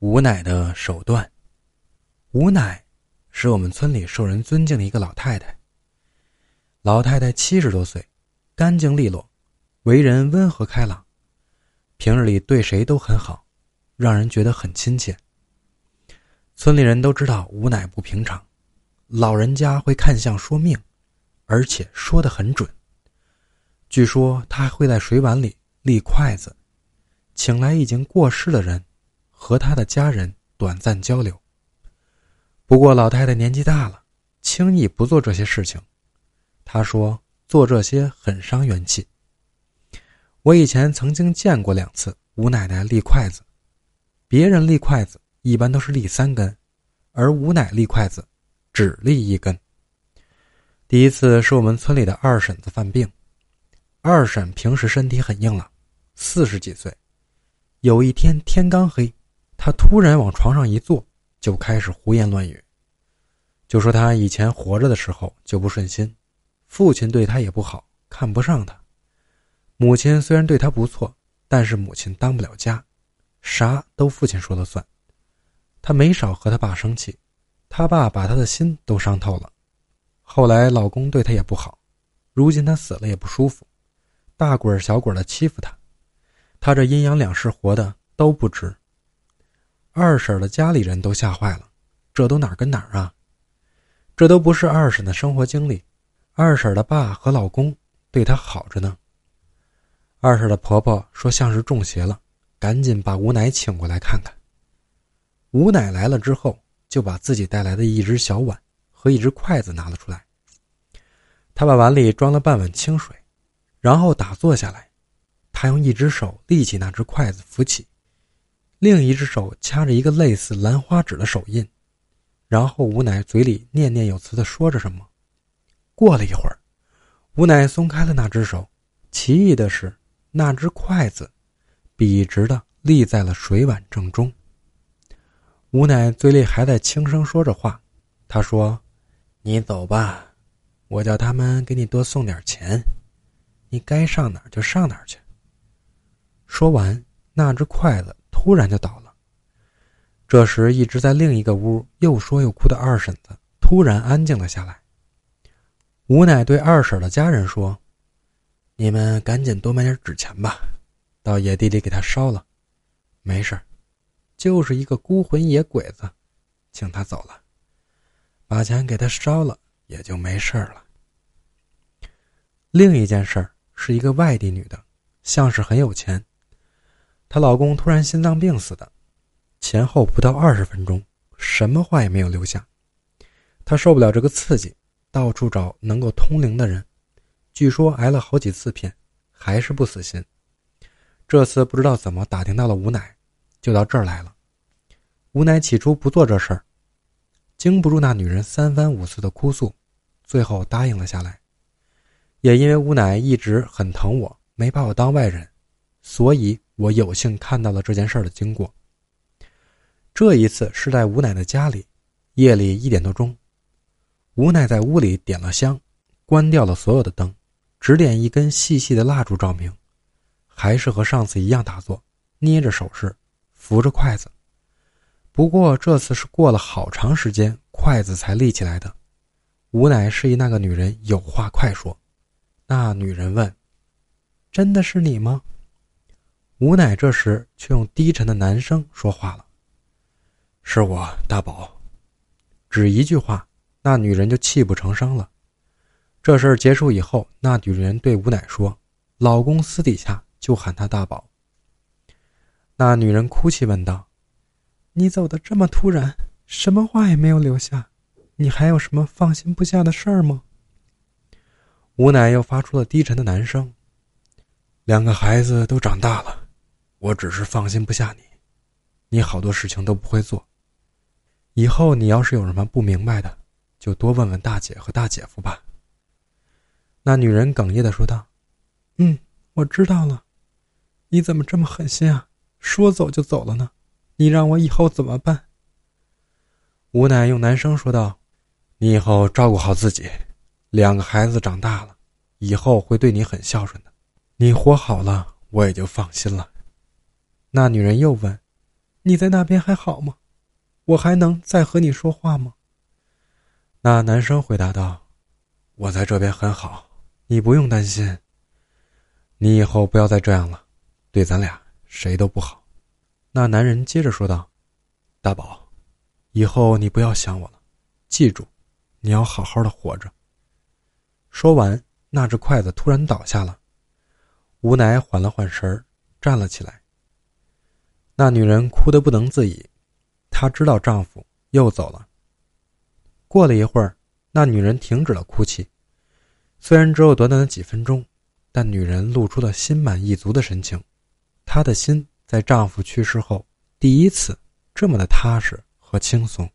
吴奶的手段。吴奶是我们村里受人尊敬的一个老太太。老太太七十多岁，干净利落，为人温和开朗，平日里对谁都很好，让人觉得很亲切。村里人都知道吴奶不平常，老人家会看相说命，而且说的很准。据说他还会在水碗里立筷子，请来已经过世的人。和他的家人短暂交流。不过老太太年纪大了，轻易不做这些事情。她说做这些很伤元气。我以前曾经见过两次吴奶奶立筷子，别人立筷子一般都是立三根，而吴奶立筷子只立一根。第一次是我们村里的二婶子犯病，二婶平时身体很硬朗，四十几岁，有一天天刚黑。他突然往床上一坐，就开始胡言乱语，就说他以前活着的时候就不顺心，父亲对他也不好，看不上他；母亲虽然对他不错，但是母亲当不了家，啥都父亲说了算。他没少和他爸生气，他爸把他的心都伤透了。后来老公对他也不好，如今他死了也不舒服，大鬼小鬼的欺负他，他这阴阳两世活的都不值。二婶的家里人都吓坏了，这都哪儿跟哪儿啊？这都不是二婶的生活经历。二婶的爸和老公对她好着呢。二婶的婆婆说像是中邪了，赶紧把吴奶请过来看看。吴奶来了之后，就把自己带来的一只小碗和一只筷子拿了出来。她把碗里装了半碗清水，然后打坐下来，她用一只手立起那只筷子，扶起。另一只手掐着一个类似兰花指的手印，然后吴奶嘴里念念有词的说着什么。过了一会儿，吴奶松开了那只手，奇异的是，那只筷子笔直的立在了水碗正中。吴奶嘴里还在轻声说着话，她说：“你走吧，我叫他们给你多送点钱，你该上哪儿就上哪儿去。”说完，那只筷子。突然就倒了。这时，一直在另一个屋又说又哭的二婶子突然安静了下来。吴奶对二婶的家人说：“你们赶紧多买点纸钱吧，到野地里给他烧了。没事就是一个孤魂野鬼子，请他走了，把钱给他烧了也就没事了。”另一件事儿是一个外地女的，像是很有钱。她老公突然心脏病死的，前后不到二十分钟，什么话也没有留下。她受不了这个刺激，到处找能够通灵的人，据说挨了好几次骗，还是不死心。这次不知道怎么打听到了吴奶，就到这儿来了。吴奶起初不做这事儿，经不住那女人三番五次的哭诉，最后答应了下来。也因为吴奶一直很疼我，没把我当外人，所以。我有幸看到了这件事的经过。这一次是在吴奶的家里，夜里一点多钟，吴奶在屋里点了香，关掉了所有的灯，只点一根细细的蜡烛照明，还是和上次一样打坐，捏着手势，扶着筷子。不过这次是过了好长时间，筷子才立起来的。吴奶示意那个女人有话快说。那女人问：“真的是你吗？”吴奶这时却用低沉的男声说话了：“是我大宝。”只一句话，那女人就泣不成声了。这事儿结束以后，那女人对吴奶说：“老公私底下就喊她大宝。”那女人哭泣问道：“你走的这么突然，什么话也没有留下，你还有什么放心不下的事儿吗？”吴奶又发出了低沉的男声：“两个孩子都长大了。”我只是放心不下你，你好多事情都不会做。以后你要是有什么不明白的，就多问问大姐和大姐夫吧。那女人哽咽的说道：“嗯，我知道了。你怎么这么狠心啊？说走就走了呢？你让我以后怎么办？”吴奶用男声说道：“你以后照顾好自己，两个孩子长大了，以后会对你很孝顺的。你活好了，我也就放心了。”那女人又问：“你在那边还好吗？我还能再和你说话吗？”那男生回答道：“我在这边很好，你不用担心。你以后不要再这样了，对咱俩谁都不好。”那男人接着说道：“大宝，以后你不要想我了，记住，你要好好的活着。”说完，那只筷子突然倒下了。吴乃缓了缓神儿，站了起来。那女人哭得不能自已，她知道丈夫又走了。过了一会儿，那女人停止了哭泣，虽然只有短短的几分钟，但女人露出了心满意足的神情。她的心在丈夫去世后第一次这么的踏实和轻松。